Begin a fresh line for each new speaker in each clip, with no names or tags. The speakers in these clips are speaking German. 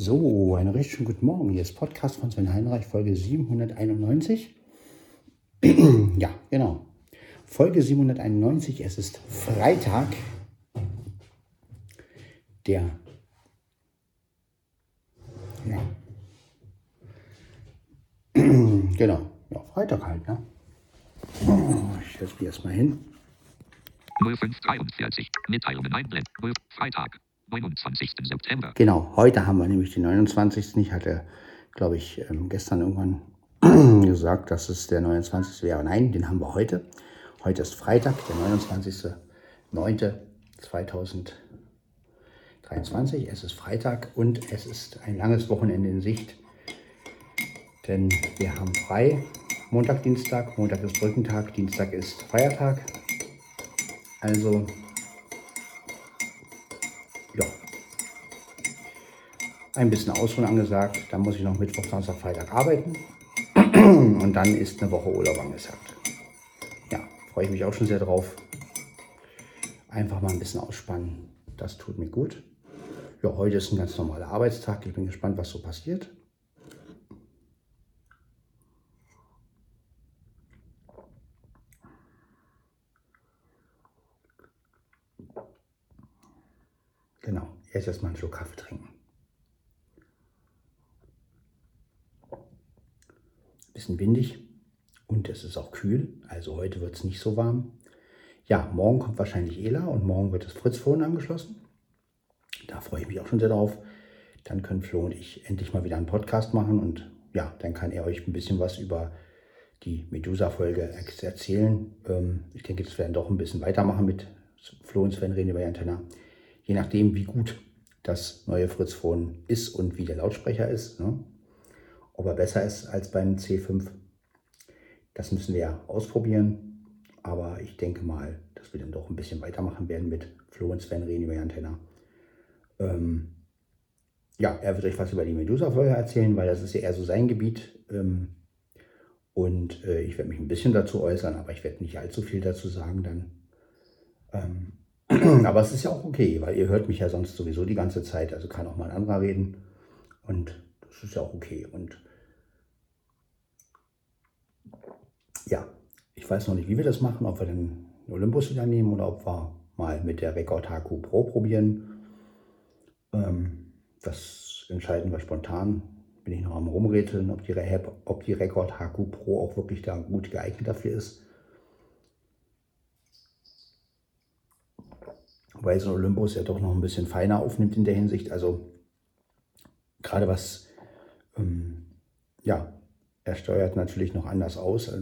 So, einen recht schönen guten Morgen. Hier ist Podcast von Sven Heinreich, Folge 791. ja, genau. Folge 791. Es ist Freitag, der. Ja. genau. Ja, Freitag halt, ne? Ich setze mich erstmal hin. 0543. Mitteilungen einblenden. Freitag. 29. September. Genau, heute haben wir nämlich den 29. Ich hatte, glaube ich, ähm, gestern irgendwann gesagt, dass es der 29. wäre. Nein, den haben wir heute. Heute ist Freitag, der 29.09.2023. Es ist Freitag und es ist ein langes Wochenende in Sicht. Denn wir haben frei. Montag, Dienstag. Montag ist Brückentag, Dienstag ist Feiertag. Also ein bisschen Ausruhen angesagt. Dann muss ich noch Mittwoch, Samstag, Freitag arbeiten. Und dann ist eine Woche Urlaub angesagt. Ja, freue ich mich auch schon sehr drauf. Einfach mal ein bisschen ausspannen. Das tut mir gut. Ja, heute ist ein ganz normaler Arbeitstag. Ich bin gespannt, was so passiert. Genau, jetzt erstmal einen Schluck Kaffee trinken. Bisschen windig und es ist auch kühl, also heute wird es nicht so warm. Ja, morgen kommt wahrscheinlich Ela und morgen wird das Fritz-Phone angeschlossen. Da freue ich mich auch schon sehr drauf. Dann können Flo und ich endlich mal wieder einen Podcast machen und ja, dann kann er euch ein bisschen was über die Medusa-Folge erzählen. Ähm, ich denke, das werden doch ein bisschen weitermachen mit Flo und Sven reden über die Antenna je nachdem, wie gut das neue Fritz Phone ist und wie der Lautsprecher ist. Ne? Ob er besser ist als beim C5, das müssen wir ja ausprobieren. Aber ich denke mal, dass wir dann doch ein bisschen weitermachen werden mit Flo und Sven reden über die Antenne. Ähm, ja, er wird euch was über die Medusa-Folge erzählen, weil das ist ja eher so sein Gebiet. Ähm, und äh, ich werde mich ein bisschen dazu äußern, aber ich werde nicht allzu viel dazu sagen dann. Ähm, Aber es ist ja auch okay, weil ihr hört mich ja sonst sowieso die ganze Zeit. Also kann auch mal ein anderer reden. Und das ist ja auch okay. Und ja, ich weiß noch nicht, wie wir das machen, ob wir den Olympus wieder nehmen oder ob wir mal mit der Record HQ Pro probieren. Ähm, das entscheiden wir spontan. Bin ich noch am Rumrätseln, ob die, ob die Record HQ Pro auch wirklich da gut geeignet dafür ist. weil so Olympus ja doch noch ein bisschen feiner aufnimmt in der Hinsicht. Also gerade was, ähm, ja, er steuert natürlich noch anders aus. Da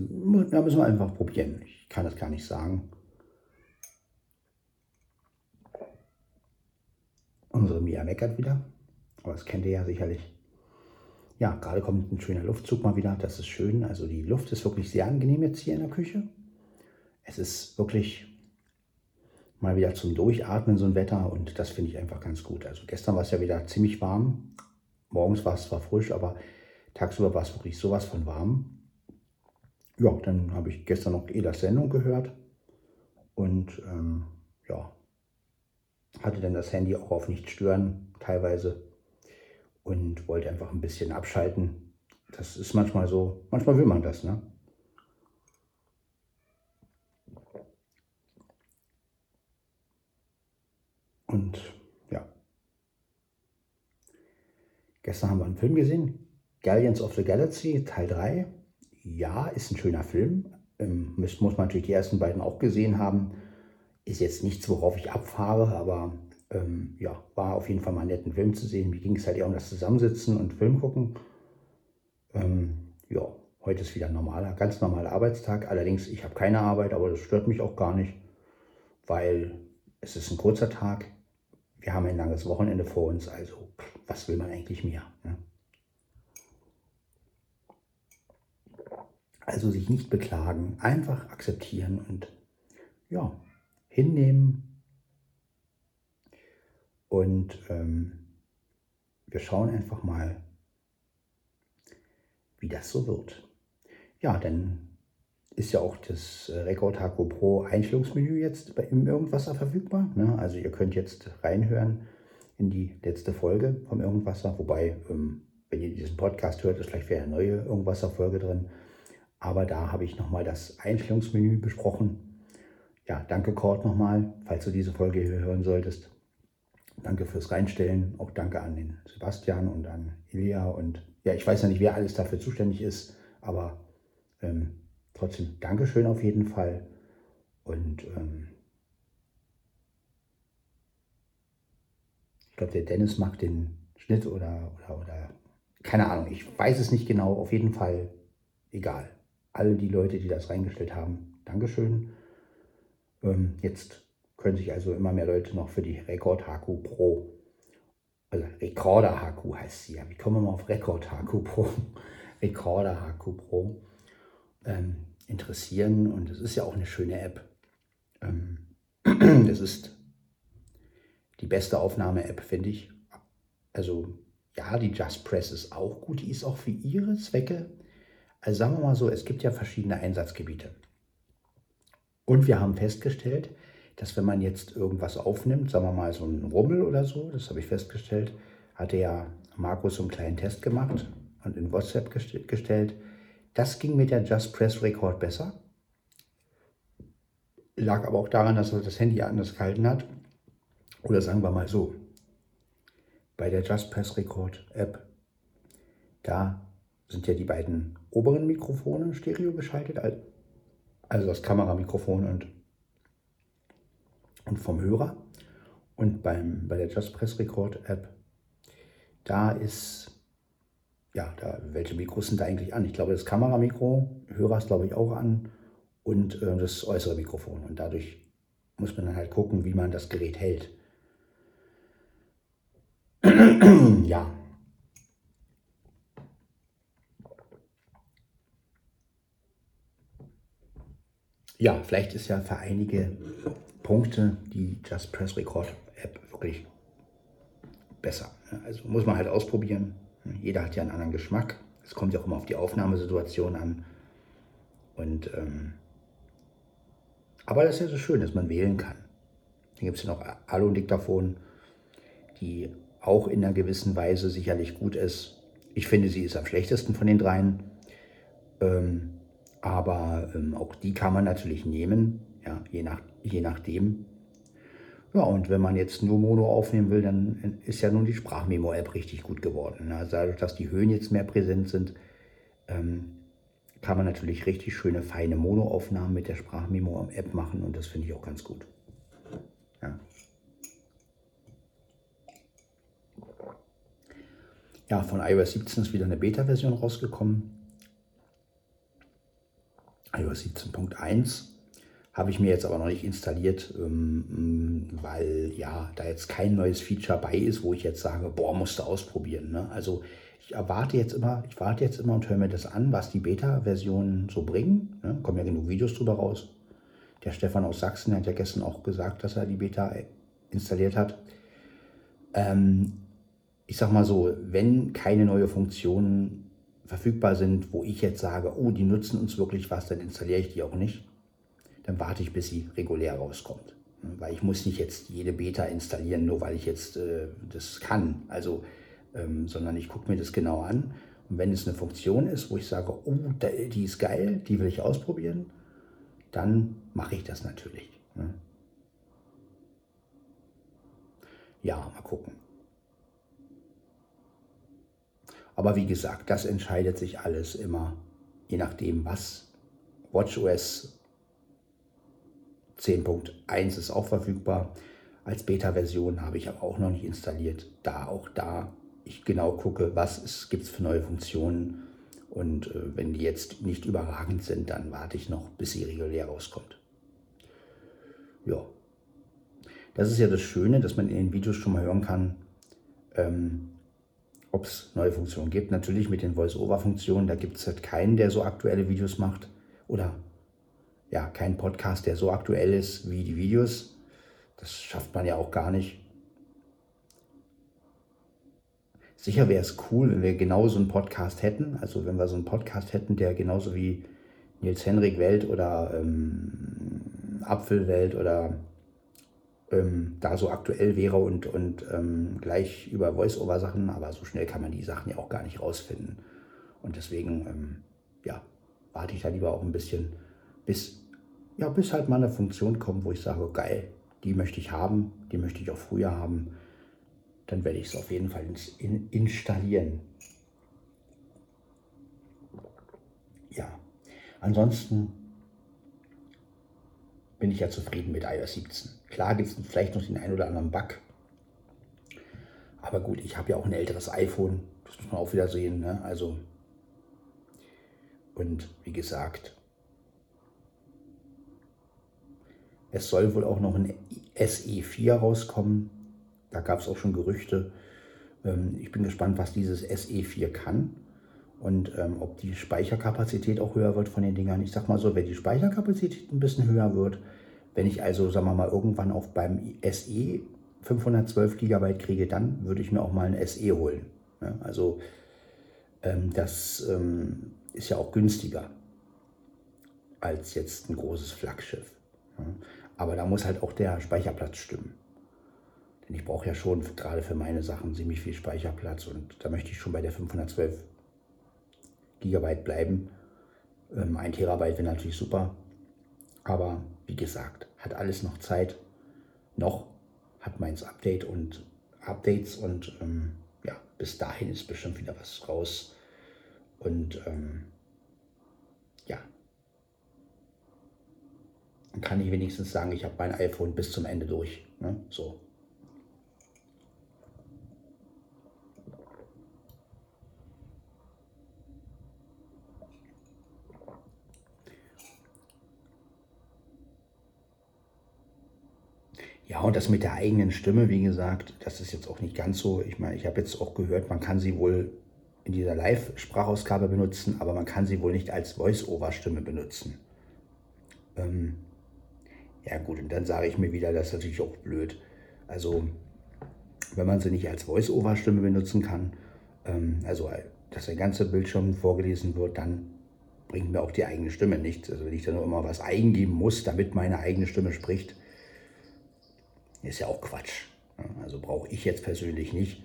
müssen wir einfach probieren. Ich kann das gar nicht sagen. Unsere Mia meckert wieder, aber das kennt ihr ja sicherlich. Ja, gerade kommt ein schöner Luftzug mal wieder. Das ist schön. Also die Luft ist wirklich sehr angenehm jetzt hier in der Küche. Es ist wirklich mal wieder zum Durchatmen, so ein Wetter. Und das finde ich einfach ganz gut. Also gestern war es ja wieder ziemlich warm. Morgens war es zwar frisch, aber tagsüber war es wirklich sowas von warm. Ja, dann habe ich gestern noch Elas Sendung gehört. Und ähm, ja, hatte dann das Handy auch auf nicht stören teilweise und wollte einfach ein bisschen abschalten. Das ist manchmal so, manchmal will man das, ne? Und ja. Gestern haben wir einen Film gesehen, Guardians of the Galaxy Teil 3. Ja, ist ein schöner Film. Ähm, muss, muss man natürlich die ersten beiden auch gesehen haben. Ist jetzt nichts, worauf ich abfahre, aber ähm, ja, war auf jeden Fall mal netten Film zu sehen. Mir ging es halt eher um das Zusammensitzen und Film gucken. Ähm, ja, heute ist wieder ein normaler, ganz normaler Arbeitstag. Allerdings, ich habe keine Arbeit, aber das stört mich auch gar nicht, weil es ist ein kurzer Tag wir haben ein langes Wochenende vor uns, also was will man eigentlich mehr? Ne? Also sich nicht beklagen, einfach akzeptieren und ja, hinnehmen. Und ähm, wir schauen einfach mal, wie das so wird. Ja, dann ist ja auch das äh, Record HQ Pro Einstellungsmenü jetzt im Irgendwasser verfügbar. Ne? Also ihr könnt jetzt reinhören, in die letzte Folge vom Irgendwasser. Wobei, ähm, wenn ihr diesen Podcast hört, ist vielleicht wieder eine neue Irgendwasser-Folge drin. Aber da habe ich nochmal das Einstellungsmenü besprochen. Ja, danke Cord nochmal, falls du diese Folge hier hören solltest. Danke fürs Reinstellen. Auch danke an den Sebastian und an Ilja. Und ja, ich weiß ja nicht, wer alles dafür zuständig ist, aber ähm, trotzdem Dankeschön auf jeden Fall. Und ähm, ich glaube, der Dennis macht den Schnitt oder, oder, oder keine Ahnung, ich weiß es nicht genau. Auf jeden Fall egal. Alle die Leute, die das reingestellt haben, Dankeschön. Ähm, jetzt können sich also immer mehr Leute noch für die Record HQ Pro, also Recorder HQ heißt sie ja. Wie kommen wir mal auf Record HQ Pro? Recorder HQ Pro ähm, interessieren und es ist ja auch eine schöne App. Ähm, es ist die beste Aufnahme-App, finde ich. Also ja, die Just Press ist auch gut, die ist auch für ihre Zwecke. Also sagen wir mal so, es gibt ja verschiedene Einsatzgebiete. Und wir haben festgestellt, dass wenn man jetzt irgendwas aufnimmt, sagen wir mal so einen Rummel oder so, das habe ich festgestellt, hatte ja Markus so einen kleinen Test gemacht und in WhatsApp gestellt. Das ging mit der Just Press Record besser. Lag aber auch daran, dass er das Handy anders gehalten hat. Oder sagen wir mal so, bei der Just Press Record App, da sind ja die beiden oberen Mikrofone stereo geschaltet, also das Kameramikrofon und und vom Hörer. Und beim, bei der Just Press Record App, da ist, ja, da, welche Mikros sind da eigentlich an? Ich glaube, das Kameramikro, Hörer ist glaube ich auch an und äh, das äußere Mikrofon. Und dadurch muss man dann halt gucken, wie man das Gerät hält. ja. Ja, vielleicht ist ja für einige Punkte die Just Press Record App wirklich besser. Also muss man halt ausprobieren. Jeder hat ja einen anderen Geschmack. Es kommt ja auch immer auf die Aufnahmesituation an. Und ähm, aber das ist ja so schön, dass man wählen kann. Dann gibt es ja noch Alu-Diktaphon, die auch in einer gewissen Weise sicherlich gut ist. Ich finde, sie ist am schlechtesten von den dreien. Ähm, aber ähm, auch die kann man natürlich nehmen, ja, je nach je nachdem. Ja, und wenn man jetzt nur Mono aufnehmen will, dann ist ja nun die Sprachmemo-App richtig gut geworden. Also dadurch, dass die Höhen jetzt mehr präsent sind, ähm, kann man natürlich richtig schöne, feine Mono-Aufnahmen mit der Sprachmemo-App machen und das finde ich auch ganz gut. Ja. ja, von iOS 17 ist wieder eine Beta-Version rausgekommen. iOS 17.1 habe ich mir jetzt aber noch nicht installiert, ähm, weil ja, da jetzt kein neues Feature bei ist, wo ich jetzt sage, boah, musst du ausprobieren. Ne? Also ich erwarte jetzt immer, ich warte jetzt immer und höre mir das an, was die Beta-Versionen so bringen. Ne? Kommen ja genug Videos drüber raus. Der Stefan aus Sachsen hat ja gestern auch gesagt, dass er die Beta installiert hat. Ähm, ich sag mal so, wenn keine neue Funktionen verfügbar sind, wo ich jetzt sage, oh, die nutzen uns wirklich was, dann installiere ich die auch nicht dann warte ich, bis sie regulär rauskommt. Weil ich muss nicht jetzt jede Beta installieren, nur weil ich jetzt äh, das kann. Also, ähm, sondern ich gucke mir das genau an. Und wenn es eine Funktion ist, wo ich sage, oh, die ist geil, die will ich ausprobieren, dann mache ich das natürlich. Ne? Ja, mal gucken. Aber wie gesagt, das entscheidet sich alles immer, je nachdem, was WatchOS 10.1 ist auch verfügbar. Als Beta-Version habe ich aber auch noch nicht installiert. Da auch da ich genau gucke, was gibt es für neue Funktionen. Und äh, wenn die jetzt nicht überragend sind, dann warte ich noch, bis sie regulär rauskommt. Ja. Das ist ja das Schöne, dass man in den Videos schon mal hören kann, ähm, ob es neue Funktionen gibt. Natürlich mit den Voice-Over-Funktionen, da gibt es halt keinen, der so aktuelle Videos macht. Oder ja, kein Podcast, der so aktuell ist wie die Videos. Das schafft man ja auch gar nicht. Sicher wäre es cool, wenn wir genau so einen Podcast hätten. Also wenn wir so einen Podcast hätten, der genauso wie Nils Henrik Welt oder ähm, Apfelwelt oder ähm, da so aktuell wäre und, und ähm, gleich über Voice-Over-Sachen, aber so schnell kann man die Sachen ja auch gar nicht rausfinden. Und deswegen, ähm, ja, warte ich da lieber auch ein bisschen, bis, ja, bis halt mal eine Funktion kommt, wo ich sage, geil, die möchte ich haben, die möchte ich auch früher haben. Dann werde ich es auf jeden Fall in, installieren. Ja, ansonsten bin ich ja zufrieden mit iOS 17. Klar gibt es vielleicht noch den einen oder anderen Bug. Aber gut, ich habe ja auch ein älteres iPhone. Das muss man auch wieder sehen. Ne? Also, und wie gesagt, es soll wohl auch noch ein SE4 rauskommen. Da gab es auch schon Gerüchte. Ähm, ich bin gespannt, was dieses SE4 kann und ähm, ob die Speicherkapazität auch höher wird von den Dingern. Ich sag mal so, wenn die Speicherkapazität ein bisschen höher wird, wenn ich also, sagen wir mal, irgendwann auch beim SE 512 GB kriege, dann würde ich mir auch mal ein SE holen. Ja, also ähm, das ähm, ist ja auch günstiger als jetzt ein großes Flaggschiff. Ja. Aber da muss halt auch der Speicherplatz stimmen. Denn ich brauche ja schon gerade für meine Sachen ziemlich viel Speicherplatz und da möchte ich schon bei der 512 Gigabyte bleiben. Ähm, ein Terabyte wäre natürlich super. Aber wie gesagt, hat alles noch Zeit. Noch hat meins Update und Updates und ähm, ja, bis dahin ist bestimmt wieder was raus. Und ähm, ja, dann kann ich wenigstens sagen, ich habe mein iPhone bis zum Ende durch. Ne? So. Ja, und das mit der eigenen Stimme, wie gesagt, das ist jetzt auch nicht ganz so. Ich meine, ich habe jetzt auch gehört, man kann sie wohl in dieser Live-Sprachausgabe benutzen, aber man kann sie wohl nicht als Voice-Over-Stimme benutzen. Ähm, ja gut, und dann sage ich mir wieder, das ist natürlich auch blöd. Also, wenn man sie nicht als Voice-Over-Stimme benutzen kann, ähm, also dass der ganze Bildschirm vorgelesen wird, dann bringt mir auch die eigene Stimme nichts. Also wenn ich dann immer was eingeben muss, damit meine eigene Stimme spricht, ist ja auch Quatsch. Also brauche ich jetzt persönlich nicht.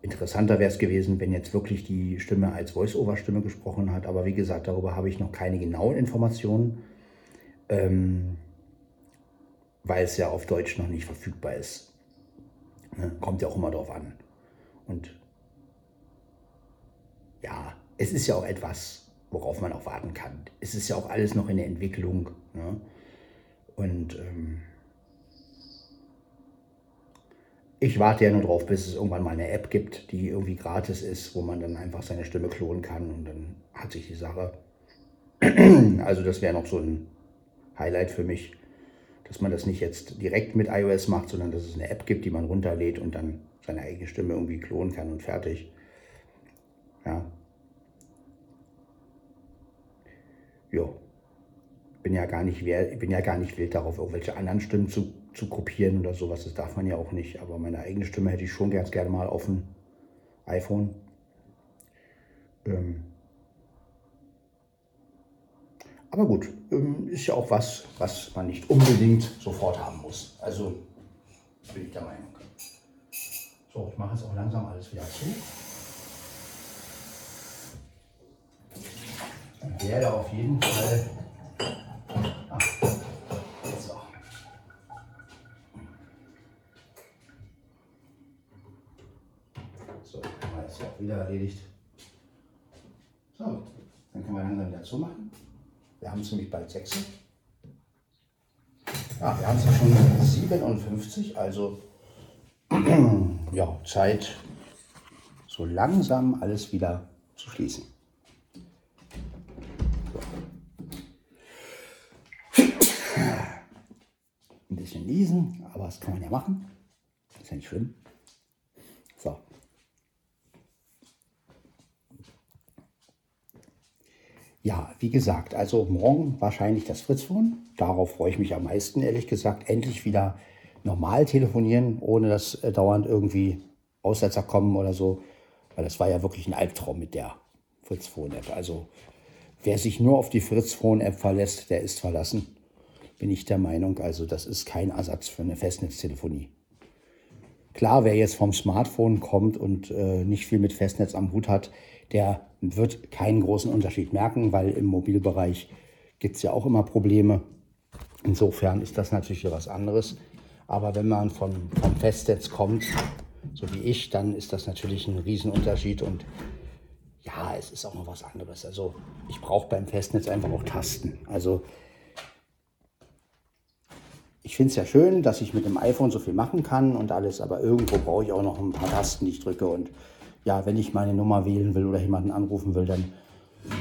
Interessanter wäre es gewesen, wenn jetzt wirklich die Stimme als Voice-Over-Stimme gesprochen hat. Aber wie gesagt, darüber habe ich noch keine genauen Informationen, ähm, weil es ja auf Deutsch noch nicht verfügbar ist. Ne? Kommt ja auch immer darauf an. Und ja, es ist ja auch etwas, worauf man auch warten kann. Es ist ja auch alles noch in der Entwicklung. Ne? Und ähm, ich warte ja nur drauf, bis es irgendwann mal eine App gibt, die irgendwie gratis ist, wo man dann einfach seine Stimme klonen kann und dann hat sich die Sache. Also das wäre noch so ein Highlight für mich, dass man das nicht jetzt direkt mit iOS macht, sondern dass es eine App gibt, die man runterlädt und dann seine eigene Stimme irgendwie klonen kann und fertig. Ja. Jo. Bin ja gar nicht, bin ja gar nicht wild darauf, irgendwelche anderen Stimmen zu zu kopieren oder sowas. Das darf man ja auch nicht. Aber meine eigene Stimme hätte ich schon ganz gerne mal auf dem iPhone. Ähm aber gut, ähm, ist ja auch was, was man nicht unbedingt sofort haben muss. Also bin ich der Meinung. So, ich mache jetzt auch langsam alles wieder zu. Und werde auf jeden Fall wieder erledigt. So, dann können wir langsam wieder zumachen. Wir haben ziemlich bald 6. Ja, wir haben es ja schon 57, also ja, Zeit, so langsam alles wieder zu schließen. Niesen, aber das kann man ja machen. Ist ja nicht schlimm. So. Ja, wie gesagt, also morgen wahrscheinlich das Fritzphone. Darauf freue ich mich am meisten, ehrlich gesagt. Endlich wieder normal telefonieren, ohne dass äh, dauernd irgendwie Aussetzer kommen oder so. Weil das war ja wirklich ein Albtraum mit der Fritzphone-App. Also wer sich nur auf die Fritzphone-App verlässt, der ist verlassen. Bin ich der Meinung. Also das ist kein Ersatz für eine Festnetztelefonie. Klar, wer jetzt vom Smartphone kommt und äh, nicht viel mit Festnetz am Hut hat, der wird keinen großen Unterschied merken, weil im Mobilbereich gibt es ja auch immer Probleme. Insofern ist das natürlich was anderes. Aber wenn man von, vom Festnetz kommt, so wie ich, dann ist das natürlich ein Riesenunterschied und ja, es ist auch noch was anderes. Also ich brauche beim Festnetz einfach auch Tasten. Also finde es ja schön, dass ich mit dem iPhone so viel machen kann und alles, aber irgendwo brauche ich auch noch ein paar Tasten, die ich drücke. Und ja, wenn ich meine Nummer wählen will oder jemanden anrufen will, dann,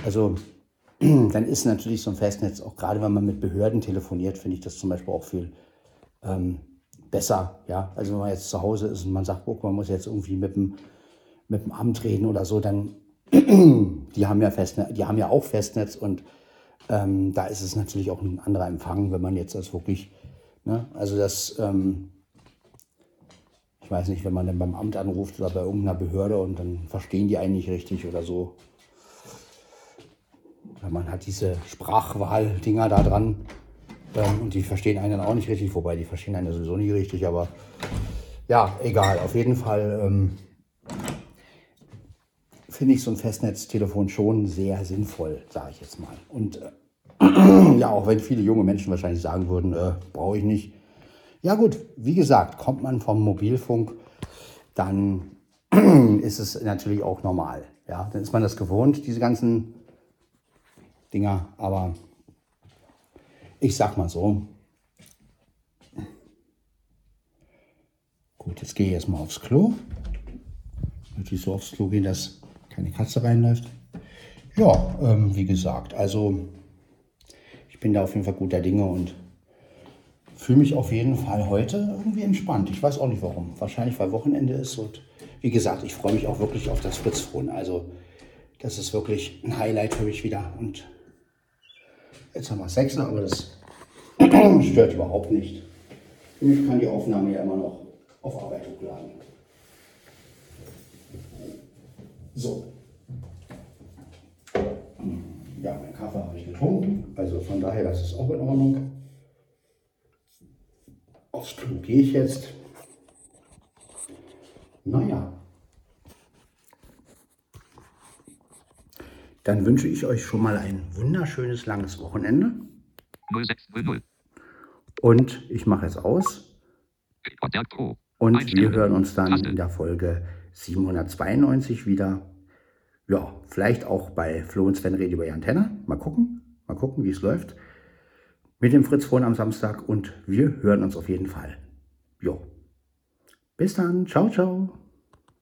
also, dann ist natürlich so ein Festnetz, auch gerade wenn man mit Behörden telefoniert, finde ich das zum Beispiel auch viel ähm, besser. Ja, also wenn man jetzt zu Hause ist und man sagt, guck, man muss jetzt irgendwie mit dem, mit dem Amt reden oder so, dann, die haben ja Festnetz, die haben ja auch Festnetz und ähm, da ist es natürlich auch ein anderer Empfang, wenn man jetzt das wirklich Ne? Also das, ähm, ich weiß nicht, wenn man dann beim Amt anruft oder bei irgendeiner Behörde und dann verstehen die einen nicht richtig oder so. Weil man hat diese Sprachwahl-Dinger da dran ähm, und die verstehen einen dann auch nicht richtig, wobei die verstehen einen sowieso nicht richtig, aber ja, egal. Auf jeden Fall ähm, finde ich so ein Festnetztelefon schon sehr sinnvoll, sage ich jetzt mal. Und äh, ja, auch wenn viele junge Menschen wahrscheinlich sagen würden, äh, brauche ich nicht. Ja gut, wie gesagt, kommt man vom Mobilfunk, dann ist es natürlich auch normal. Ja, dann ist man das gewohnt, diese ganzen Dinger. Aber ich sag mal so. Gut, jetzt gehe ich erstmal aufs Klo. Natürlich so aufs Klo gehen, dass keine Katze reinläuft. Ja, ähm, wie gesagt, also ich bin da auf jeden Fall guter Dinge und fühle mich auf jeden Fall heute irgendwie entspannt. Ich weiß auch nicht warum. Wahrscheinlich, weil Wochenende ist und wie gesagt, ich freue mich auch wirklich auf das Fritzphone. Also das ist wirklich ein Highlight für mich wieder. Und jetzt haben wir Sechser, aber das stört überhaupt nicht. Ich kann die Aufnahme ja immer noch auf Arbeit hochladen. So. Ja, mein Kaffee habe ich getrunken, also von daher, das ist auch in Ordnung. Aufs Klo gehe ich jetzt. Naja. Dann wünsche ich euch schon mal ein wunderschönes langes Wochenende. 0600. Und ich mache es aus. Und wir hören uns dann in der Folge 792 wieder ja, vielleicht auch bei Flo und Sven rede über die Antenne. Mal gucken, mal gucken, wie es läuft. Mit dem Fritz Frohn am Samstag und wir hören uns auf jeden Fall. Jo. Bis dann. Ciao, ciao.